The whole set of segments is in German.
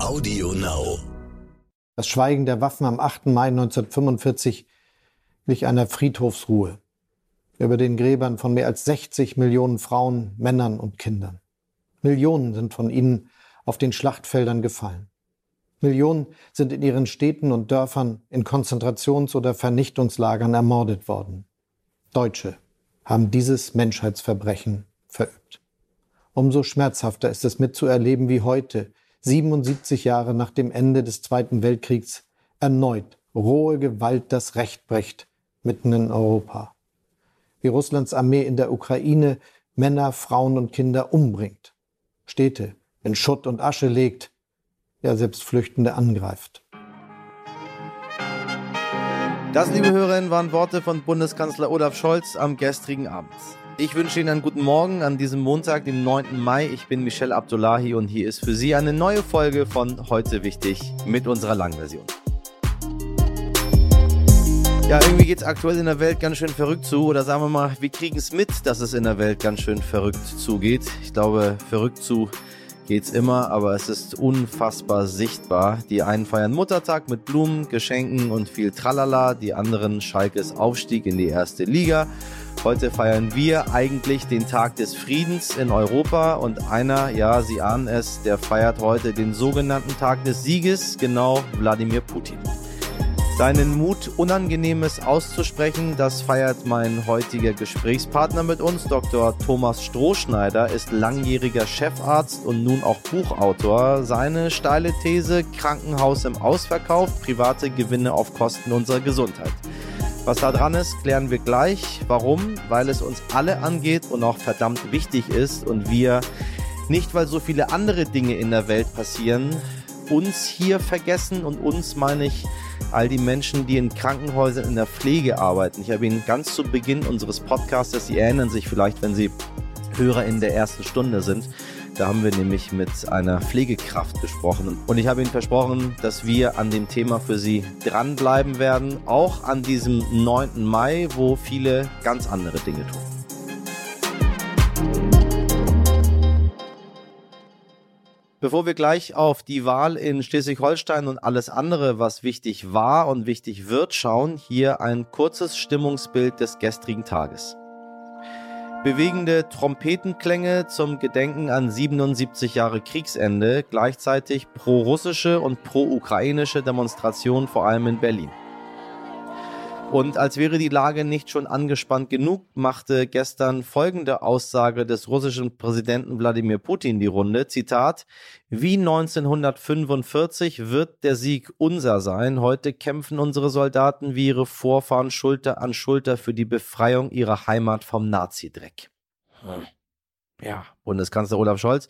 Audio Now. Das Schweigen der Waffen am 8. Mai 1945 glich einer Friedhofsruhe über den Gräbern von mehr als 60 Millionen Frauen, Männern und Kindern. Millionen sind von ihnen auf den Schlachtfeldern gefallen. Millionen sind in ihren Städten und Dörfern in Konzentrations- oder Vernichtungslagern ermordet worden. Deutsche haben dieses Menschheitsverbrechen verübt. Umso schmerzhafter ist es mitzuerleben, wie heute, 77 Jahre nach dem Ende des Zweiten Weltkriegs, erneut rohe Gewalt das Recht bricht, mitten in Europa. Wie Russlands Armee in der Ukraine Männer, Frauen und Kinder umbringt, Städte in Schutt und Asche legt, ja selbst Flüchtende angreift. Das, liebe Hörerinnen, waren Worte von Bundeskanzler Olaf Scholz am gestrigen Abend. Ich wünsche Ihnen einen guten Morgen an diesem Montag, dem 9. Mai. Ich bin Michelle Abdullahi und hier ist für Sie eine neue Folge von Heute Wichtig mit unserer Langversion. Ja, irgendwie geht es aktuell in der Welt ganz schön verrückt zu. Oder sagen wir mal, wir kriegen es mit, dass es in der Welt ganz schön verrückt zugeht. Ich glaube, verrückt zu geht's immer, aber es ist unfassbar sichtbar. Die einen feiern Muttertag mit Blumen, Geschenken und viel Tralala, die anderen Schalkes Aufstieg in die erste Liga. Heute feiern wir eigentlich den Tag des Friedens in Europa und einer, ja, Sie ahnen es, der feiert heute den sogenannten Tag des Sieges, genau Wladimir Putin. Seinen Mut, Unangenehmes auszusprechen, das feiert mein heutiger Gesprächspartner mit uns. Dr. Thomas Strohschneider ist langjähriger Chefarzt und nun auch Buchautor. Seine steile These, Krankenhaus im Ausverkauf, private Gewinne auf Kosten unserer Gesundheit. Was da dran ist, klären wir gleich. Warum? Weil es uns alle angeht und auch verdammt wichtig ist und wir nicht, weil so viele andere Dinge in der Welt passieren, uns hier vergessen und uns meine ich all die Menschen, die in Krankenhäusern in der Pflege arbeiten. Ich habe Ihnen ganz zu Beginn unseres Podcasts, Sie erinnern sich vielleicht, wenn Sie Hörer in der ersten Stunde sind, da haben wir nämlich mit einer Pflegekraft gesprochen. Und ich habe Ihnen versprochen, dass wir an dem Thema für Sie dranbleiben werden, auch an diesem 9. Mai, wo viele ganz andere Dinge tun. Bevor wir gleich auf die Wahl in Schleswig-Holstein und alles andere, was wichtig war und wichtig wird, schauen, hier ein kurzes Stimmungsbild des gestrigen Tages. Bewegende Trompetenklänge zum Gedenken an 77 Jahre Kriegsende, gleichzeitig pro-russische und pro-ukrainische Demonstrationen vor allem in Berlin. Und als wäre die Lage nicht schon angespannt genug, machte gestern folgende Aussage des russischen Präsidenten Wladimir Putin die Runde. Zitat, wie 1945 wird der Sieg unser sein. Heute kämpfen unsere Soldaten wie ihre Vorfahren Schulter an Schulter für die Befreiung ihrer Heimat vom Nazidreck. Hm. Ja, Bundeskanzler Olaf Scholz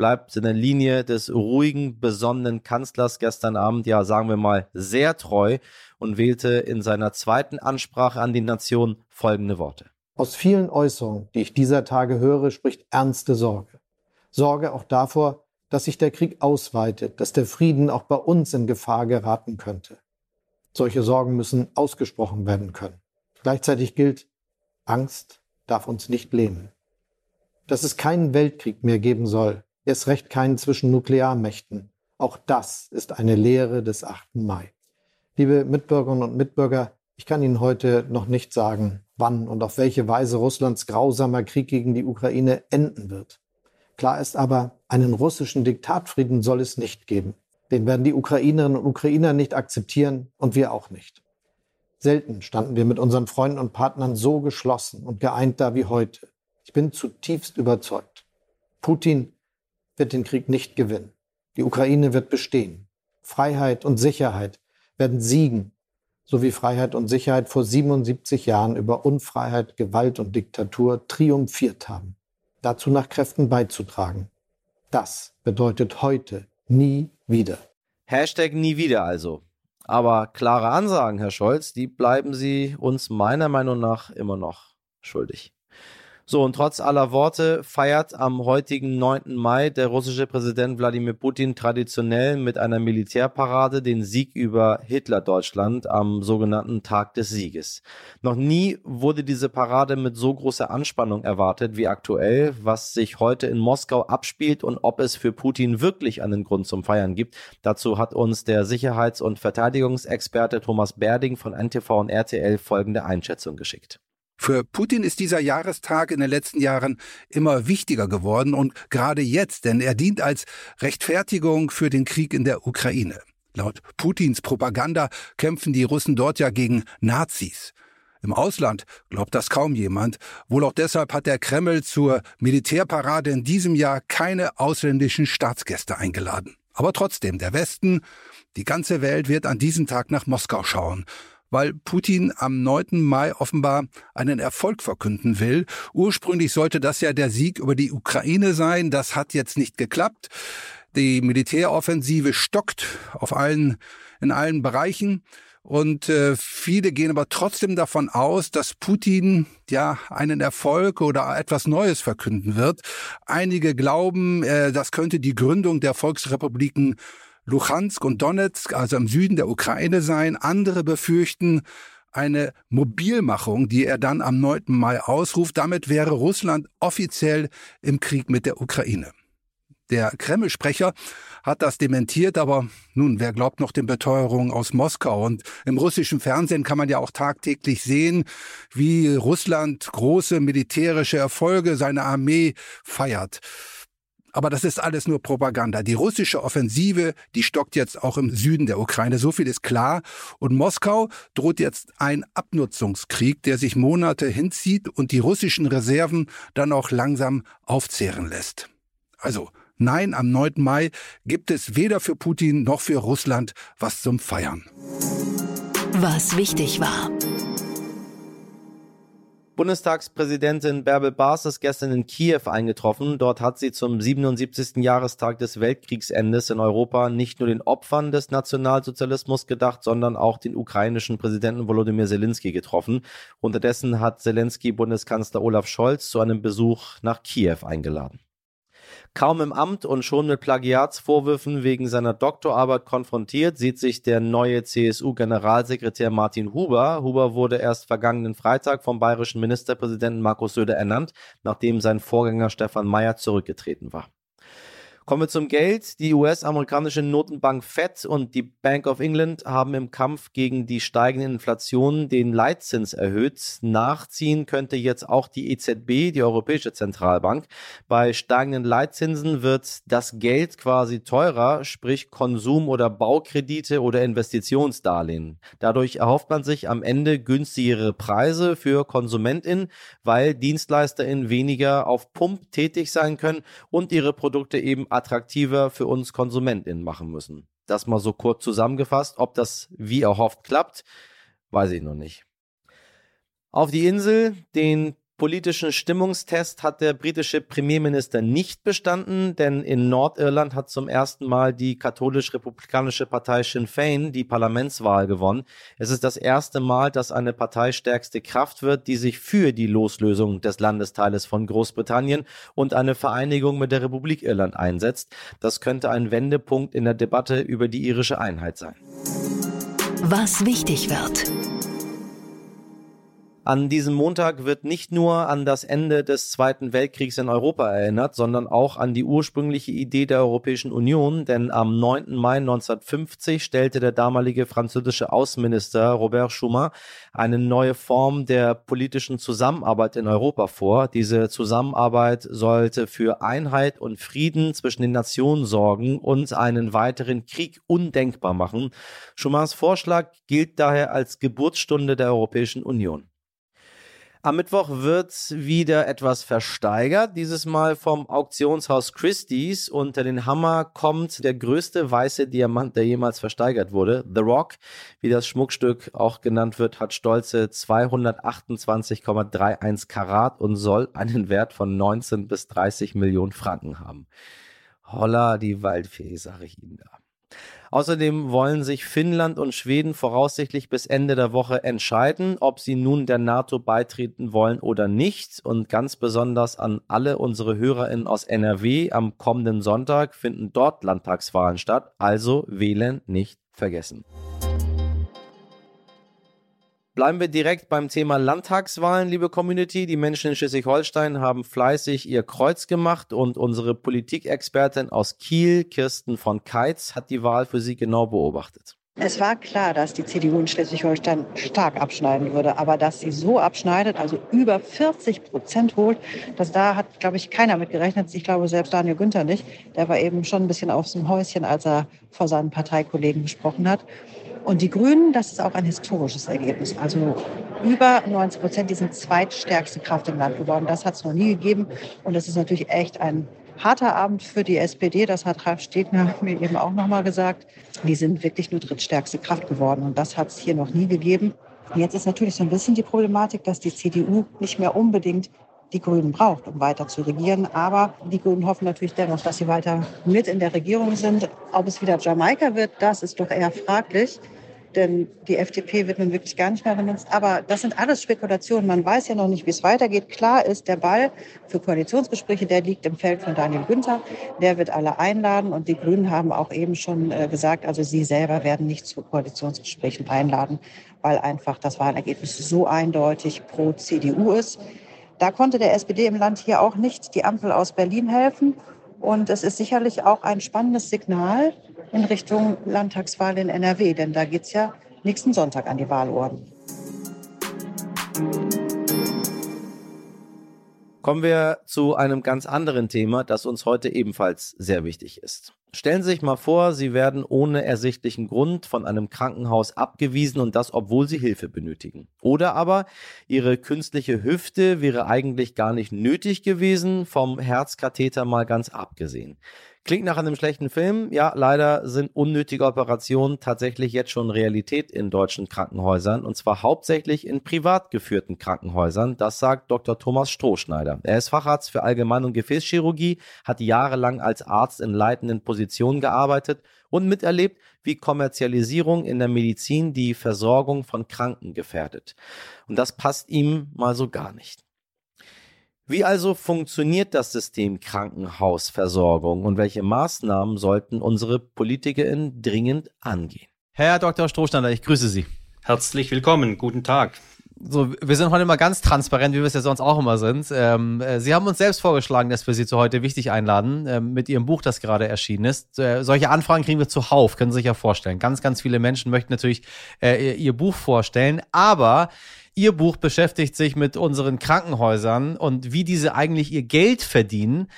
bleibt in der Linie des ruhigen, besonnenen Kanzlers gestern Abend, ja, sagen wir mal, sehr treu und wählte in seiner zweiten Ansprache an die Nation folgende Worte. Aus vielen Äußerungen, die ich dieser Tage höre, spricht ernste Sorge. Sorge auch davor, dass sich der Krieg ausweitet, dass der Frieden auch bei uns in Gefahr geraten könnte. Solche Sorgen müssen ausgesprochen werden können. Gleichzeitig gilt, Angst darf uns nicht lähmen. Dass es keinen Weltkrieg mehr geben soll, erst recht keinen zwischen Nuklearmächten. Auch das ist eine Lehre des 8. Mai. Liebe Mitbürgerinnen und Mitbürger, ich kann Ihnen heute noch nicht sagen, wann und auf welche Weise Russlands grausamer Krieg gegen die Ukraine enden wird. Klar ist aber, einen russischen Diktatfrieden soll es nicht geben. Den werden die Ukrainerinnen und Ukrainer nicht akzeptieren und wir auch nicht. Selten standen wir mit unseren Freunden und Partnern so geschlossen und geeint da wie heute. Ich bin zutiefst überzeugt. Putin wird den Krieg nicht gewinnen. Die Ukraine wird bestehen. Freiheit und Sicherheit werden siegen, so wie Freiheit und Sicherheit vor 77 Jahren über Unfreiheit, Gewalt und Diktatur triumphiert haben. Dazu nach Kräften beizutragen. Das bedeutet heute nie wieder. Hashtag nie wieder also. Aber klare Ansagen, Herr Scholz, die bleiben Sie uns meiner Meinung nach immer noch schuldig. So, und trotz aller Worte feiert am heutigen 9. Mai der russische Präsident Wladimir Putin traditionell mit einer Militärparade den Sieg über Hitler-Deutschland am sogenannten Tag des Sieges. Noch nie wurde diese Parade mit so großer Anspannung erwartet wie aktuell, was sich heute in Moskau abspielt und ob es für Putin wirklich einen Grund zum Feiern gibt. Dazu hat uns der Sicherheits- und Verteidigungsexperte Thomas Berding von NTV und RTL folgende Einschätzung geschickt. Für Putin ist dieser Jahrestag in den letzten Jahren immer wichtiger geworden und gerade jetzt, denn er dient als Rechtfertigung für den Krieg in der Ukraine. Laut Putins Propaganda kämpfen die Russen dort ja gegen Nazis. Im Ausland glaubt das kaum jemand. Wohl auch deshalb hat der Kreml zur Militärparade in diesem Jahr keine ausländischen Staatsgäste eingeladen. Aber trotzdem, der Westen, die ganze Welt wird an diesem Tag nach Moskau schauen weil Putin am 9. Mai offenbar einen Erfolg verkünden will. Ursprünglich sollte das ja der Sieg über die Ukraine sein. Das hat jetzt nicht geklappt. Die Militäroffensive stockt auf allen, in allen Bereichen. Und äh, viele gehen aber trotzdem davon aus, dass Putin ja einen Erfolg oder etwas Neues verkünden wird. Einige glauben, äh, das könnte die Gründung der Volksrepubliken Luhansk und Donetsk, also im Süden der Ukraine sein. Andere befürchten eine Mobilmachung, die er dann am 9. Mai ausruft. Damit wäre Russland offiziell im Krieg mit der Ukraine. Der Kreml-Sprecher hat das dementiert, aber nun, wer glaubt noch den Beteuerungen aus Moskau? Und im russischen Fernsehen kann man ja auch tagtäglich sehen, wie Russland große militärische Erfolge seiner Armee feiert. Aber das ist alles nur Propaganda. Die russische Offensive, die stockt jetzt auch im Süden der Ukraine. So viel ist klar. Und Moskau droht jetzt ein Abnutzungskrieg, der sich Monate hinzieht und die russischen Reserven dann auch langsam aufzehren lässt. Also, nein, am 9. Mai gibt es weder für Putin noch für Russland was zum Feiern. Was wichtig war. Bundestagspräsidentin Bärbel Baas ist gestern in Kiew eingetroffen. Dort hat sie zum 77. Jahrestag des Weltkriegsendes in Europa nicht nur den Opfern des Nationalsozialismus gedacht, sondern auch den ukrainischen Präsidenten Volodymyr Zelensky getroffen. Unterdessen hat Zelensky Bundeskanzler Olaf Scholz zu einem Besuch nach Kiew eingeladen. Kaum im Amt und schon mit Plagiatsvorwürfen wegen seiner Doktorarbeit konfrontiert, sieht sich der neue CSU-Generalsekretär Martin Huber. Huber wurde erst vergangenen Freitag vom bayerischen Ministerpräsidenten Markus Söder ernannt, nachdem sein Vorgänger Stefan Mayer zurückgetreten war. Kommen wir zum Geld. Die US-amerikanische Notenbank Fed und die Bank of England haben im Kampf gegen die steigende Inflation den Leitzins erhöht. Nachziehen könnte jetzt auch die EZB, die Europäische Zentralbank. Bei steigenden Leitzinsen wird das Geld quasi teurer, sprich Konsum- oder Baukredite oder Investitionsdarlehen. Dadurch erhofft man sich am Ende günstigere Preise für KonsumentInnen, weil DienstleisterInnen weniger auf Pump tätig sein können und ihre Produkte eben attraktiver für uns KonsumentInnen machen müssen. Das mal so kurz zusammengefasst. Ob das wie erhofft klappt, weiß ich noch nicht. Auf die Insel, den politischen Stimmungstest hat der britische Premierminister nicht bestanden, denn in Nordirland hat zum ersten Mal die katholisch-republikanische Partei Sinn Fein die Parlamentswahl gewonnen. Es ist das erste Mal, dass eine Partei stärkste Kraft wird, die sich für die Loslösung des Landesteiles von Großbritannien und eine Vereinigung mit der Republik Irland einsetzt. Das könnte ein Wendepunkt in der Debatte über die irische Einheit sein. Was wichtig wird. An diesem Montag wird nicht nur an das Ende des Zweiten Weltkriegs in Europa erinnert, sondern auch an die ursprüngliche Idee der Europäischen Union, denn am 9. Mai 1950 stellte der damalige französische Außenminister Robert Schumann eine neue Form der politischen Zusammenarbeit in Europa vor. Diese Zusammenarbeit sollte für Einheit und Frieden zwischen den Nationen sorgen und einen weiteren Krieg undenkbar machen. Schumanns Vorschlag gilt daher als Geburtsstunde der Europäischen Union. Am Mittwoch wird wieder etwas versteigert, dieses Mal vom Auktionshaus Christie's. Unter den Hammer kommt der größte weiße Diamant, der jemals versteigert wurde. The Rock, wie das Schmuckstück auch genannt wird, hat stolze 228,31 Karat und soll einen Wert von 19 bis 30 Millionen Franken haben. Holla die Waldfee, sage ich Ihnen da. Außerdem wollen sich Finnland und Schweden voraussichtlich bis Ende der Woche entscheiden, ob sie nun der NATO beitreten wollen oder nicht. Und ganz besonders an alle unsere HörerInnen aus NRW am kommenden Sonntag finden dort Landtagswahlen statt. Also wählen nicht vergessen. Bleiben wir direkt beim Thema Landtagswahlen, liebe Community. Die Menschen in Schleswig-Holstein haben fleißig ihr Kreuz gemacht und unsere Politikexpertin aus Kiel, Kirsten von Keitz, hat die Wahl für sie genau beobachtet. Es war klar, dass die CDU in Schleswig-Holstein stark abschneiden würde, aber dass sie so abschneidet, also über 40 Prozent holt, das da hat, glaube ich, keiner mit gerechnet. Ich glaube selbst Daniel Günther nicht. Der war eben schon ein bisschen aus dem Häuschen, als er vor seinen Parteikollegen gesprochen hat. Und die Grünen, das ist auch ein historisches Ergebnis. Also über 90 Prozent, die sind zweitstärkste Kraft im Land geworden. Das hat es noch nie gegeben. Und das ist natürlich echt ein harter Abend für die SPD. Das hat Ralf Stegner mir eben auch nochmal gesagt. Die sind wirklich nur drittstärkste Kraft geworden. Und das hat es hier noch nie gegeben. Jetzt ist natürlich so ein bisschen die Problematik, dass die CDU nicht mehr unbedingt die Grünen braucht, um weiter zu regieren. Aber die Grünen hoffen natürlich dennoch, dass sie weiter mit in der Regierung sind. Ob es wieder Jamaika wird, das ist doch eher fraglich. Denn die FDP wird nun wirklich gar nicht mehr benutzt. Aber das sind alles Spekulationen. Man weiß ja noch nicht, wie es weitergeht. Klar ist, der Ball für Koalitionsgespräche, der liegt im Feld von Daniel Günther. Der wird alle einladen. Und die Grünen haben auch eben schon äh, gesagt, also sie selber werden nicht zu Koalitionsgesprächen einladen, weil einfach das Wahlergebnis so eindeutig pro CDU ist. Da konnte der SPD im Land hier auch nicht die Ampel aus Berlin helfen. Und es ist sicherlich auch ein spannendes Signal in Richtung Landtagswahl in NRW, denn da geht es ja nächsten Sonntag an die Wahlurnen. Kommen wir zu einem ganz anderen Thema, das uns heute ebenfalls sehr wichtig ist. Stellen Sie sich mal vor, Sie werden ohne ersichtlichen Grund von einem Krankenhaus abgewiesen und das, obwohl Sie Hilfe benötigen. Oder aber Ihre künstliche Hüfte wäre eigentlich gar nicht nötig gewesen, vom Herzkatheter mal ganz abgesehen. Klingt nach einem schlechten Film. Ja, leider sind unnötige Operationen tatsächlich jetzt schon Realität in deutschen Krankenhäusern und zwar hauptsächlich in privat geführten Krankenhäusern. Das sagt Dr. Thomas Strohschneider. Er ist Facharzt für Allgemein- und Gefäßchirurgie, hat jahrelang als Arzt in leitenden Positionen gearbeitet und miterlebt, wie Kommerzialisierung in der Medizin die Versorgung von Kranken gefährdet. Und das passt ihm mal so gar nicht. Wie also funktioniert das System Krankenhausversorgung und welche Maßnahmen sollten unsere PolitikerInnen dringend angehen? Herr Dr. Strohstander, ich grüße Sie. Herzlich willkommen, guten Tag. So, wir sind heute mal ganz transparent, wie wir es ja sonst auch immer sind. Ähm, äh, Sie haben uns selbst vorgeschlagen, dass wir Sie zu heute wichtig einladen, äh, mit Ihrem Buch, das gerade erschienen ist. Äh, solche Anfragen kriegen wir zuhauf, können Sie sich ja vorstellen. Ganz, ganz viele Menschen möchten natürlich äh, Ihr Buch vorstellen, aber Ihr Buch beschäftigt sich mit unseren Krankenhäusern und wie diese eigentlich ihr Geld verdienen.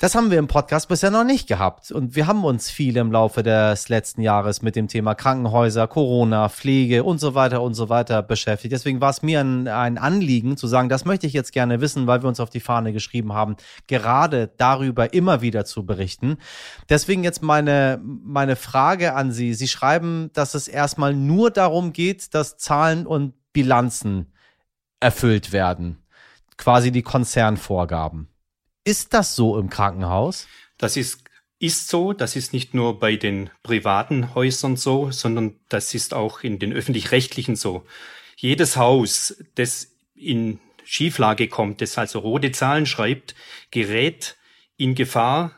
Das haben wir im Podcast bisher noch nicht gehabt. Und wir haben uns viel im Laufe des letzten Jahres mit dem Thema Krankenhäuser, Corona, Pflege und so weiter und so weiter beschäftigt. Deswegen war es mir ein, ein, Anliegen zu sagen, das möchte ich jetzt gerne wissen, weil wir uns auf die Fahne geschrieben haben, gerade darüber immer wieder zu berichten. Deswegen jetzt meine, meine Frage an Sie. Sie schreiben, dass es erstmal nur darum geht, dass Zahlen und Bilanzen erfüllt werden. Quasi die Konzernvorgaben. Ist das so im Krankenhaus? Das ist, ist so. Das ist nicht nur bei den privaten Häusern so, sondern das ist auch in den öffentlich-rechtlichen so. Jedes Haus, das in Schieflage kommt, das also rote Zahlen schreibt, gerät in Gefahr,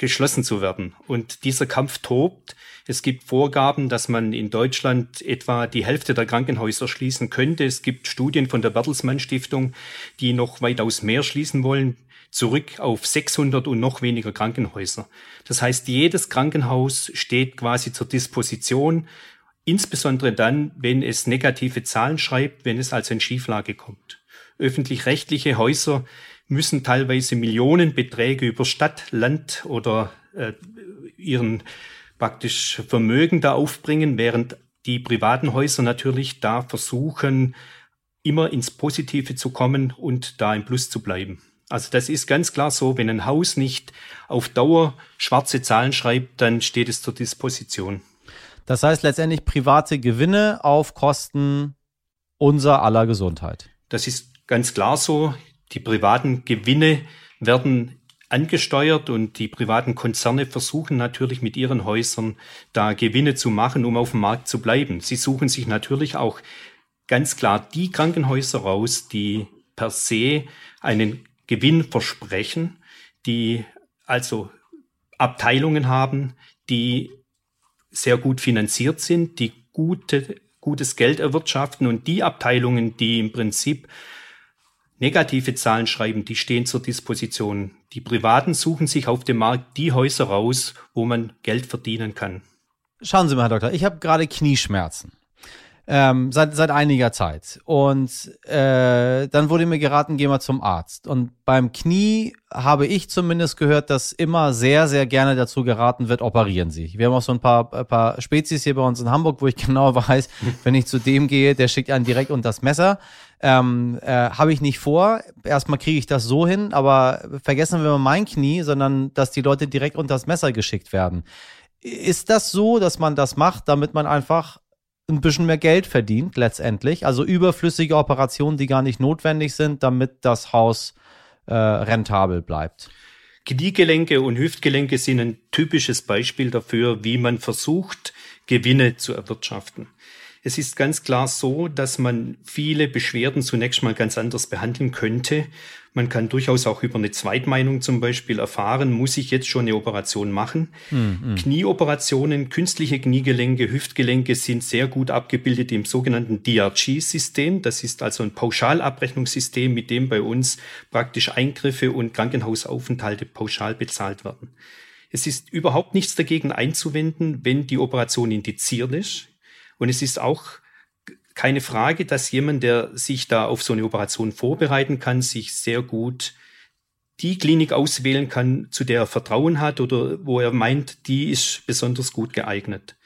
geschlossen zu werden. Und dieser Kampf tobt. Es gibt Vorgaben, dass man in Deutschland etwa die Hälfte der Krankenhäuser schließen könnte. Es gibt Studien von der Bertelsmann Stiftung, die noch weitaus mehr schließen wollen, zurück auf 600 und noch weniger Krankenhäuser. Das heißt, jedes Krankenhaus steht quasi zur Disposition, insbesondere dann, wenn es negative Zahlen schreibt, wenn es also in Schieflage kommt. Öffentlich-rechtliche Häuser müssen teilweise Millionenbeträge über Stadt, Land oder äh, ihren praktisch Vermögen da aufbringen, während die privaten Häuser natürlich da versuchen, immer ins Positive zu kommen und da im Plus zu bleiben. Also das ist ganz klar so, wenn ein Haus nicht auf Dauer schwarze Zahlen schreibt, dann steht es zur Disposition. Das heißt letztendlich private Gewinne auf Kosten unser aller Gesundheit. Das ist ganz klar so. Die privaten Gewinne werden angesteuert und die privaten Konzerne versuchen natürlich mit ihren Häusern da Gewinne zu machen, um auf dem Markt zu bleiben. Sie suchen sich natürlich auch ganz klar die Krankenhäuser raus, die per se einen Gewinn versprechen, die also Abteilungen haben, die sehr gut finanziert sind, die gute, gutes Geld erwirtschaften und die Abteilungen, die im Prinzip negative Zahlen schreiben, die stehen zur Disposition. Die Privaten suchen sich auf dem Markt die Häuser raus, wo man Geld verdienen kann. Schauen Sie mal, Herr Doktor, ich habe gerade Knieschmerzen. Ähm, seit, seit einiger Zeit. Und äh, dann wurde mir geraten, geh mal zum Arzt. Und beim Knie habe ich zumindest gehört, dass immer sehr, sehr gerne dazu geraten wird, operieren Sie. Wir haben auch so ein paar, ein paar Spezies hier bei uns in Hamburg, wo ich genau weiß, wenn ich zu dem gehe, der schickt einen direkt unter das Messer. Ähm, äh, habe ich nicht vor. Erstmal kriege ich das so hin, aber vergessen wir mal mein Knie, sondern dass die Leute direkt unter das Messer geschickt werden. Ist das so, dass man das macht, damit man einfach ein bisschen mehr Geld verdient letztendlich. Also überflüssige Operationen, die gar nicht notwendig sind, damit das Haus äh, rentabel bleibt. Kniegelenke und Hüftgelenke sind ein typisches Beispiel dafür, wie man versucht, Gewinne zu erwirtschaften. Es ist ganz klar so, dass man viele Beschwerden zunächst mal ganz anders behandeln könnte. Man kann durchaus auch über eine Zweitmeinung zum Beispiel erfahren, muss ich jetzt schon eine Operation machen. Mhm. Knieoperationen, künstliche Kniegelenke, Hüftgelenke sind sehr gut abgebildet im sogenannten DRG-System. Das ist also ein Pauschalabrechnungssystem, mit dem bei uns praktisch Eingriffe und Krankenhausaufenthalte pauschal bezahlt werden. Es ist überhaupt nichts dagegen einzuwenden, wenn die Operation indiziert ist. Und es ist auch keine Frage, dass jemand, der sich da auf so eine Operation vorbereiten kann, sich sehr gut die Klinik auswählen kann, zu der er Vertrauen hat oder wo er meint, die ist besonders gut geeignet.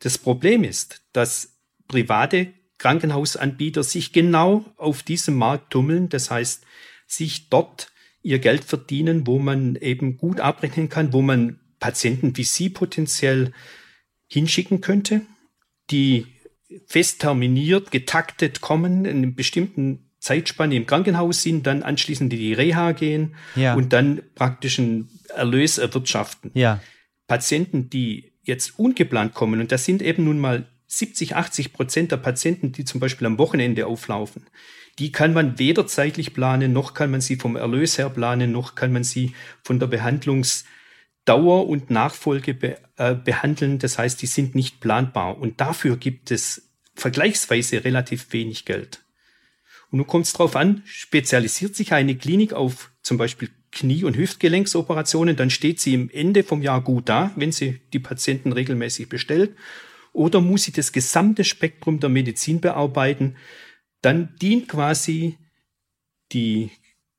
Das Problem ist, dass private Krankenhausanbieter sich genau auf diesem Markt tummeln, das heißt, sich dort ihr Geld verdienen, wo man eben gut abrechnen kann, wo man Patienten wie Sie potenziell hinschicken könnte, die fest terminiert, getaktet kommen, in einem bestimmten Zeitspanne im Krankenhaus sind, dann anschließend in die Reha gehen ja. und dann praktisch einen Erlös erwirtschaften. Ja. Patienten, die jetzt ungeplant kommen, und das sind eben nun mal 70, 80 Prozent der Patienten, die zum Beispiel am Wochenende auflaufen, die kann man weder zeitlich planen, noch kann man sie vom Erlös her planen, noch kann man sie von der Behandlungs- Dauer und Nachfolge be, äh, behandeln. Das heißt, die sind nicht planbar. Und dafür gibt es vergleichsweise relativ wenig Geld. Und nun kommt es darauf an, spezialisiert sich eine Klinik auf zum Beispiel Knie- und Hüftgelenksoperationen, dann steht sie im Ende vom Jahr gut da, wenn sie die Patienten regelmäßig bestellt. Oder muss sie das gesamte Spektrum der Medizin bearbeiten, dann dient quasi die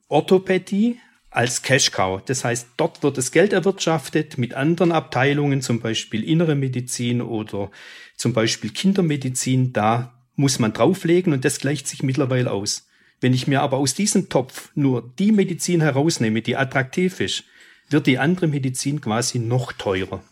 Orthopädie als Cash Cow. Das heißt, dort wird das Geld erwirtschaftet mit anderen Abteilungen, zum Beispiel innere Medizin oder zum Beispiel Kindermedizin. Da muss man drauflegen und das gleicht sich mittlerweile aus. Wenn ich mir aber aus diesem Topf nur die Medizin herausnehme, die attraktiv ist, wird die andere Medizin quasi noch teurer.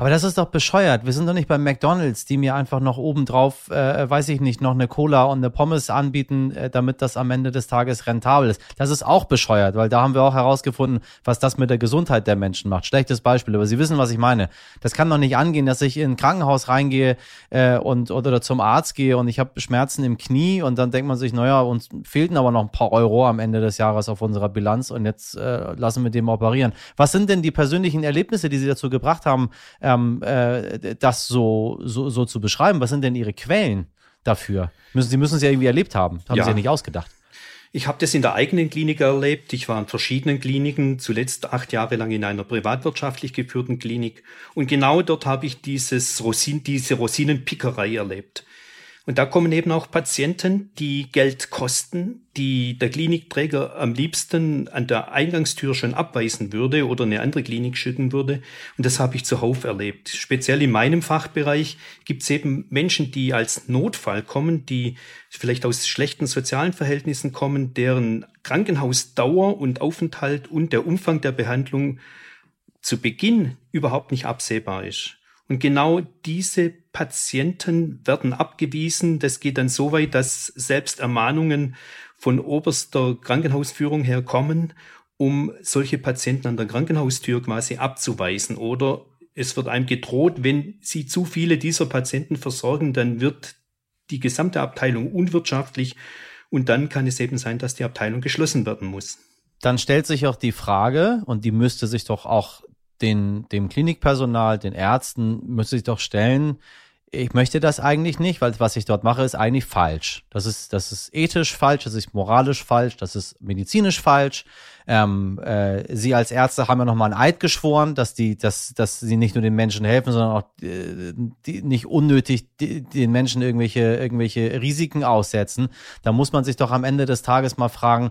Aber das ist doch bescheuert. Wir sind doch nicht bei McDonalds, die mir einfach noch obendrauf, äh, weiß ich nicht, noch eine Cola und eine Pommes anbieten, äh, damit das am Ende des Tages rentabel ist. Das ist auch bescheuert, weil da haben wir auch herausgefunden, was das mit der Gesundheit der Menschen macht. Schlechtes Beispiel, aber Sie wissen, was ich meine. Das kann doch nicht angehen, dass ich in ein Krankenhaus reingehe äh, und oder zum Arzt gehe und ich habe Schmerzen im Knie und dann denkt man sich, naja, uns fehlten aber noch ein paar Euro am Ende des Jahres auf unserer Bilanz und jetzt äh, lassen wir dem operieren. Was sind denn die persönlichen Erlebnisse, die Sie dazu gebracht haben, ähm, äh, das so, so, so zu beschreiben. Was sind denn Ihre Quellen dafür? Müssen, Sie müssen es ja irgendwie erlebt haben. Haben ja. Sie ja nicht ausgedacht. Ich habe das in der eigenen Klinik erlebt. Ich war in verschiedenen Kliniken, zuletzt acht Jahre lang in einer privatwirtschaftlich geführten Klinik. Und genau dort habe ich dieses Rosin, diese Rosinenpickerei erlebt. Und da kommen eben auch Patienten, die Geld kosten, die der Klinikträger am liebsten an der Eingangstür schon abweisen würde oder eine andere Klinik schicken würde. Und das habe ich zuhauf erlebt. Speziell in meinem Fachbereich gibt es eben Menschen, die als Notfall kommen, die vielleicht aus schlechten sozialen Verhältnissen kommen, deren Krankenhausdauer und Aufenthalt und der Umfang der Behandlung zu Beginn überhaupt nicht absehbar ist. Und genau diese Patienten werden abgewiesen. Das geht dann so weit, dass selbst Ermahnungen von oberster Krankenhausführung her kommen um solche Patienten an der Krankenhaustür quasi abzuweisen. Oder es wird einem gedroht, wenn Sie zu viele dieser Patienten versorgen, dann wird die gesamte Abteilung unwirtschaftlich und dann kann es eben sein, dass die Abteilung geschlossen werden muss. Dann stellt sich auch die Frage, und die müsste sich doch auch den, dem Klinikpersonal, den Ärzten, müsste sich doch stellen, ich möchte das eigentlich nicht, weil was ich dort mache, ist eigentlich falsch. Das ist, das ist ethisch falsch, das ist moralisch falsch, das ist medizinisch falsch. Ähm, äh, sie als Ärzte haben ja nochmal einen Eid geschworen, dass die, dass, dass sie nicht nur den Menschen helfen, sondern auch äh, die, nicht unnötig die, den Menschen irgendwelche, irgendwelche Risiken aussetzen. Da muss man sich doch am Ende des Tages mal fragen,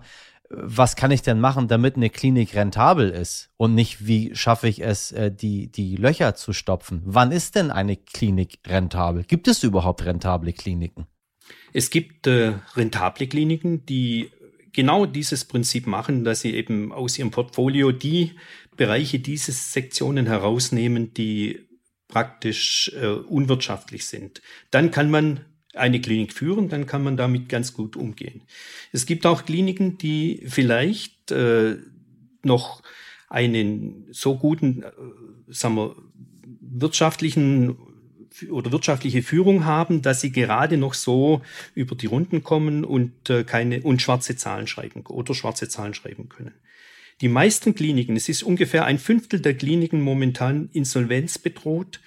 was kann ich denn machen, damit eine Klinik rentabel ist und nicht, wie schaffe ich es, äh, die, die Löcher zu stopfen? Wann ist denn eine Klinik rentabel? Gibt es überhaupt rentable Kliniken? Es gibt äh, rentable Kliniken, die genau dieses Prinzip machen, dass sie eben aus ihrem Portfolio die Bereiche dieses Sektionen herausnehmen, die praktisch äh, unwirtschaftlich sind. Dann kann man eine Klinik führen, dann kann man damit ganz gut umgehen. Es gibt auch Kliniken, die vielleicht äh, noch einen so guten, äh, sagen wir, wirtschaftlichen oder wirtschaftliche Führung haben, dass sie gerade noch so über die Runden kommen und äh, keine und schwarze Zahlen schreiben oder schwarze Zahlen schreiben können. Die meisten Kliniken, es ist ungefähr ein Fünftel der Kliniken momentan Insolvenz bedroht.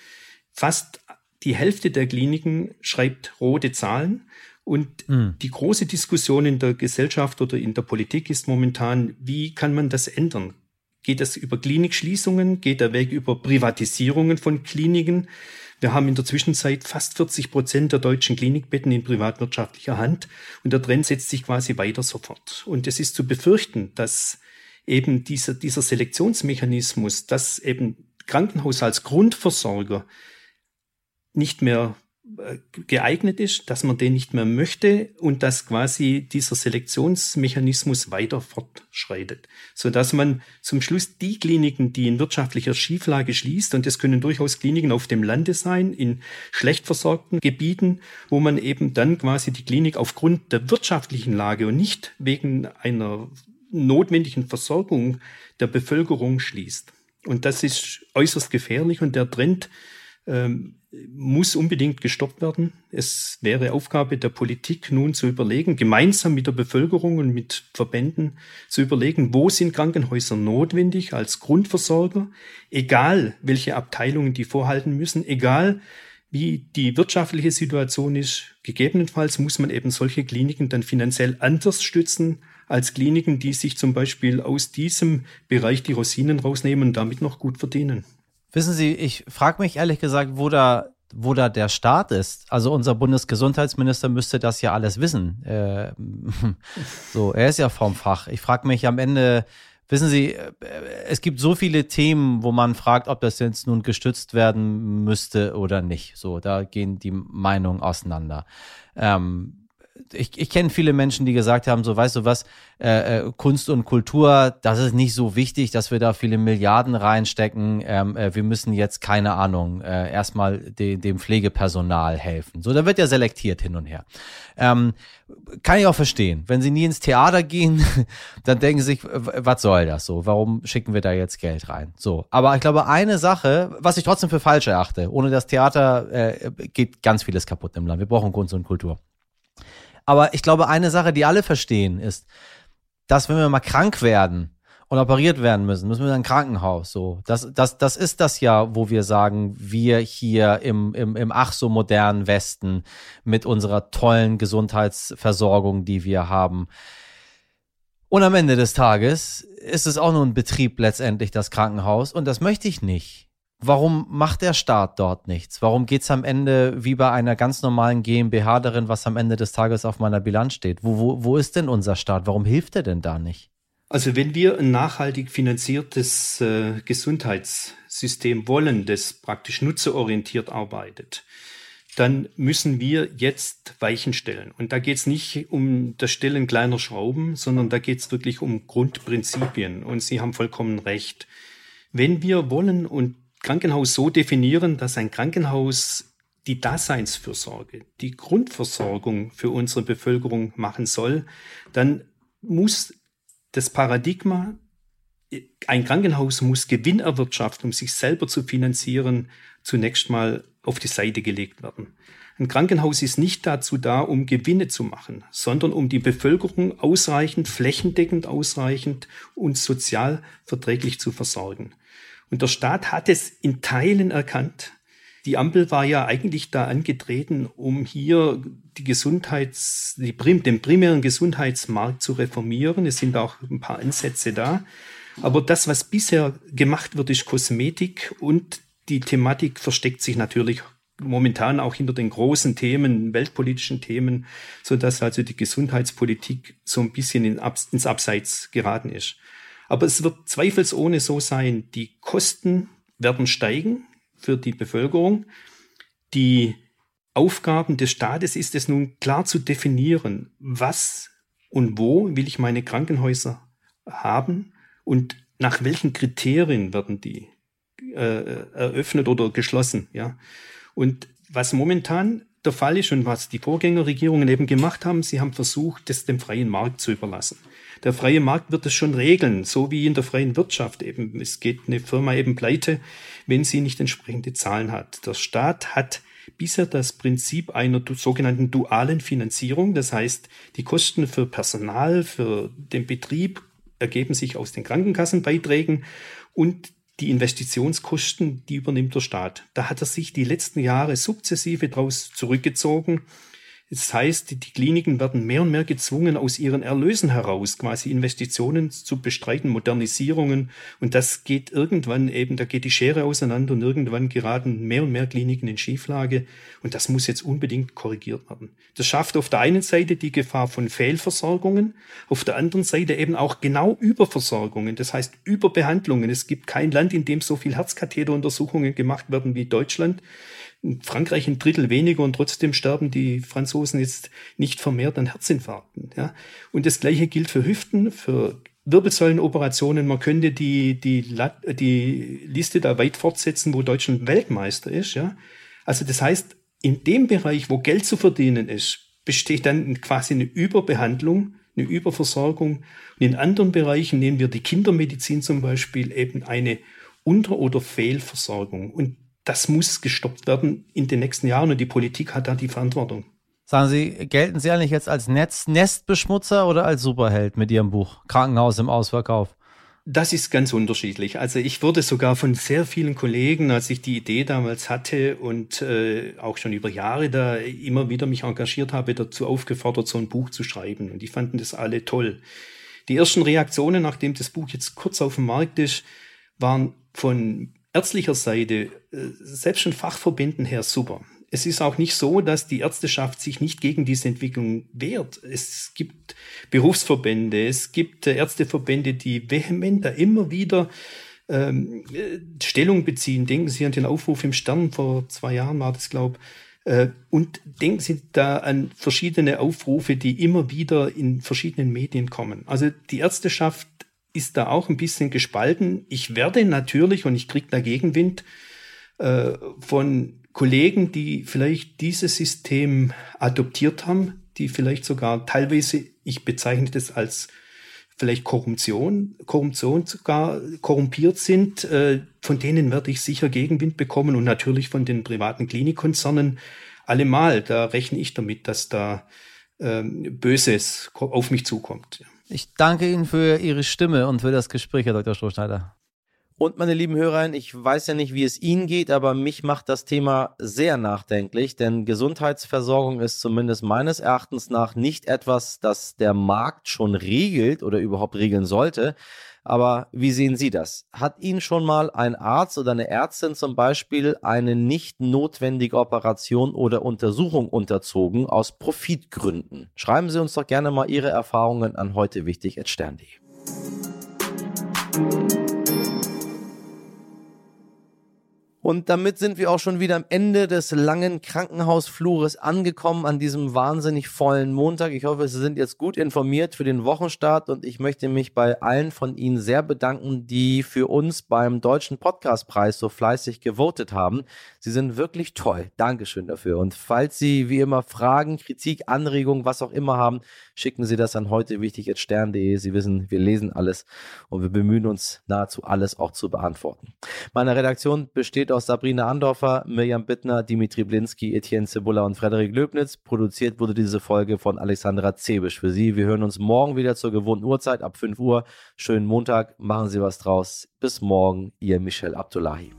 Fast die Hälfte der Kliniken schreibt rote Zahlen. Und mhm. die große Diskussion in der Gesellschaft oder in der Politik ist momentan, wie kann man das ändern? Geht das über Klinikschließungen? Geht der Weg über Privatisierungen von Kliniken? Wir haben in der Zwischenzeit fast 40 Prozent der deutschen Klinikbetten in privatwirtschaftlicher Hand und der Trend setzt sich quasi weiter sofort. Und es ist zu befürchten, dass eben dieser, dieser Selektionsmechanismus, dass eben Krankenhaus als Grundversorger nicht mehr äh, geeignet ist, dass man den nicht mehr möchte und dass quasi dieser Selektionsmechanismus weiter fortschreitet, so dass man zum Schluss die Kliniken, die in wirtschaftlicher Schieflage schließt, und das können durchaus Kliniken auf dem Lande sein, in schlecht versorgten Gebieten, wo man eben dann quasi die Klinik aufgrund der wirtschaftlichen Lage und nicht wegen einer notwendigen Versorgung der Bevölkerung schließt. Und das ist äußerst gefährlich und der Trend ähm, muss unbedingt gestoppt werden. Es wäre Aufgabe der Politik nun zu überlegen, gemeinsam mit der Bevölkerung und mit Verbänden zu überlegen, wo sind Krankenhäuser notwendig als Grundversorger, egal welche Abteilungen die vorhalten müssen, egal wie die wirtschaftliche Situation ist. Gegebenenfalls muss man eben solche Kliniken dann finanziell anders stützen als Kliniken, die sich zum Beispiel aus diesem Bereich die Rosinen rausnehmen und damit noch gut verdienen. Wissen Sie, ich frage mich ehrlich gesagt, wo da, wo da der Staat ist. Also unser Bundesgesundheitsminister müsste das ja alles wissen. Äh, so, er ist ja vom Fach. Ich frage mich am Ende, wissen Sie, äh, es gibt so viele Themen, wo man fragt, ob das jetzt nun gestützt werden müsste oder nicht. So, da gehen die Meinungen auseinander. Ähm, ich, ich kenne viele Menschen, die gesagt haben, so weißt du was, äh, äh, Kunst und Kultur, das ist nicht so wichtig, dass wir da viele Milliarden reinstecken. Ähm, äh, wir müssen jetzt, keine Ahnung, äh, erstmal de, dem Pflegepersonal helfen. So, da wird ja selektiert hin und her. Ähm, kann ich auch verstehen. Wenn sie nie ins Theater gehen, dann denken sie sich, was soll das so? Warum schicken wir da jetzt Geld rein? So, aber ich glaube, eine Sache, was ich trotzdem für falsch erachte, ohne das Theater äh, geht ganz vieles kaputt im Land. Wir brauchen Kunst und Kultur. Aber ich glaube, eine Sache, die alle verstehen, ist, dass wenn wir mal krank werden und operiert werden müssen, müssen wir in ein Krankenhaus. So, das, das, das ist das ja, wo wir sagen, wir hier im, im, im ach so modernen Westen mit unserer tollen Gesundheitsversorgung, die wir haben. Und am Ende des Tages ist es auch nur ein Betrieb letztendlich, das Krankenhaus. Und das möchte ich nicht. Warum macht der Staat dort nichts? Warum geht es am Ende wie bei einer ganz normalen GmbH darin, was am Ende des Tages auf meiner Bilanz steht? Wo, wo, wo ist denn unser Staat? Warum hilft er denn da nicht? Also wenn wir ein nachhaltig finanziertes äh, Gesundheitssystem wollen, das praktisch nutzerorientiert arbeitet, dann müssen wir jetzt Weichen stellen. Und da geht es nicht um das Stellen kleiner Schrauben, sondern da geht es wirklich um Grundprinzipien. Und Sie haben vollkommen recht. Wenn wir wollen und Krankenhaus so definieren, dass ein Krankenhaus die Daseinsfürsorge, die Grundversorgung für unsere Bevölkerung machen soll, dann muss das Paradigma ein Krankenhaus muss Gewinn erwirtschaften, um sich selber zu finanzieren, zunächst mal auf die Seite gelegt werden. Ein Krankenhaus ist nicht dazu da, um Gewinne zu machen, sondern um die Bevölkerung ausreichend, flächendeckend ausreichend und sozial verträglich zu versorgen. Und der Staat hat es in Teilen erkannt. Die Ampel war ja eigentlich da angetreten, um hier die Gesundheits, die, den primären Gesundheitsmarkt zu reformieren. Es sind auch ein paar Ansätze da. Aber das, was bisher gemacht wird, ist Kosmetik und die Thematik versteckt sich natürlich momentan auch hinter den großen Themen, weltpolitischen Themen, so dass also die Gesundheitspolitik so ein bisschen ins Abseits geraten ist. Aber es wird zweifelsohne so sein, die Kosten werden steigen für die Bevölkerung. Die Aufgaben des Staates ist es nun klar zu definieren, was und wo will ich meine Krankenhäuser haben und nach welchen Kriterien werden die äh, eröffnet oder geschlossen. Ja? Und was momentan der Fall ist und was die Vorgängerregierungen eben gemacht haben, sie haben versucht, das dem freien Markt zu überlassen. Der freie Markt wird es schon regeln, so wie in der freien Wirtschaft eben. Es geht eine Firma eben pleite, wenn sie nicht entsprechende Zahlen hat. Der Staat hat bisher das Prinzip einer sogenannten dualen Finanzierung. Das heißt, die Kosten für Personal, für den Betrieb ergeben sich aus den Krankenkassenbeiträgen und die Investitionskosten, die übernimmt der Staat. Da hat er sich die letzten Jahre sukzessive daraus zurückgezogen das heißt, die Kliniken werden mehr und mehr gezwungen, aus ihren Erlösen heraus quasi Investitionen zu bestreiten, Modernisierungen. Und das geht irgendwann eben, da geht die Schere auseinander und irgendwann geraten mehr und mehr Kliniken in Schieflage. Und das muss jetzt unbedingt korrigiert werden. Das schafft auf der einen Seite die Gefahr von Fehlversorgungen, auf der anderen Seite eben auch genau Überversorgungen, das heißt Überbehandlungen. Es gibt kein Land, in dem so viel Herzkatheteruntersuchungen gemacht werden wie Deutschland. In Frankreich ein Drittel weniger und trotzdem sterben die Franzosen jetzt nicht vermehrt an Herzinfarkten. Ja? Und das Gleiche gilt für Hüften, für Wirbelsäulenoperationen. Man könnte die, die, die Liste da weit fortsetzen, wo Deutschland Weltmeister ist. Ja? Also das heißt, in dem Bereich, wo Geld zu verdienen ist, besteht dann quasi eine Überbehandlung, eine Überversorgung. Und in anderen Bereichen nehmen wir die Kindermedizin zum Beispiel eben eine Unter- oder Fehlversorgung. Und das muss gestoppt werden in den nächsten Jahren und die Politik hat da die Verantwortung. Sagen Sie, gelten Sie eigentlich jetzt als Netz Nestbeschmutzer oder als Superheld mit Ihrem Buch Krankenhaus im Ausverkauf? Das ist ganz unterschiedlich. Also ich wurde sogar von sehr vielen Kollegen, als ich die Idee damals hatte und äh, auch schon über Jahre da immer wieder mich engagiert habe, dazu aufgefordert, so ein Buch zu schreiben. Und die fanden das alle toll. Die ersten Reaktionen, nachdem das Buch jetzt kurz auf dem Markt ist, waren von ärztlicher Seite, äh, selbst schon Fachverbänden her, super. Es ist auch nicht so, dass die Ärzteschaft sich nicht gegen diese Entwicklung wehrt. Es gibt Berufsverbände, es gibt äh, Ärzteverbände, die vehement da immer wieder ähm, äh, Stellung beziehen. Denken Sie an den Aufruf im Stern vor zwei Jahren war das, glaube äh, und denken Sie da an verschiedene Aufrufe, die immer wieder in verschiedenen Medien kommen. Also die Ärzteschaft ist da auch ein bisschen gespalten. Ich werde natürlich, und ich kriege da Gegenwind, äh, von Kollegen, die vielleicht dieses System adoptiert haben, die vielleicht sogar teilweise, ich bezeichne das als vielleicht Korruption, Korruption sogar korrumpiert sind, äh, von denen werde ich sicher Gegenwind bekommen und natürlich von den privaten Klinikkonzernen allemal. Da rechne ich damit, dass da ähm, Böses auf mich zukommt. Ich danke Ihnen für Ihre Stimme und für das Gespräch, Herr Dr. Strohschneider. Und meine lieben Hörerinnen, ich weiß ja nicht, wie es Ihnen geht, aber mich macht das Thema sehr nachdenklich, denn Gesundheitsversorgung ist zumindest meines Erachtens nach nicht etwas, das der Markt schon regelt oder überhaupt regeln sollte, aber wie sehen Sie das? Hat Ihnen schon mal ein Arzt oder eine Ärztin zum Beispiel eine nicht notwendige Operation oder Untersuchung unterzogen aus Profitgründen? Schreiben Sie uns doch gerne mal Ihre Erfahrungen an heute wichtig Und damit sind wir auch schon wieder am Ende des langen Krankenhausflures angekommen an diesem wahnsinnig vollen Montag. Ich hoffe, Sie sind jetzt gut informiert für den Wochenstart und ich möchte mich bei allen von Ihnen sehr bedanken, die für uns beim Deutschen Podcastpreis so fleißig gewotet haben. Sie sind wirklich toll. Dankeschön dafür. Und falls Sie wie immer Fragen, Kritik, Anregungen, was auch immer haben, schicken Sie das an heute wichtig stern.de. Sie wissen, wir lesen alles und wir bemühen uns nahezu alles auch zu beantworten. Meine Redaktion besteht aus Sabrina Andorfer, Mirjam Bittner, Dimitri Blinski, Etienne Cebulla und Frederik Löbnitz. Produziert wurde diese Folge von Alexandra Zebisch für Sie. Wir hören uns morgen wieder zur gewohnten Uhrzeit ab 5 Uhr. Schönen Montag, machen Sie was draus. Bis morgen, Ihr Michel Abdullahi.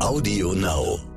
Audio Now.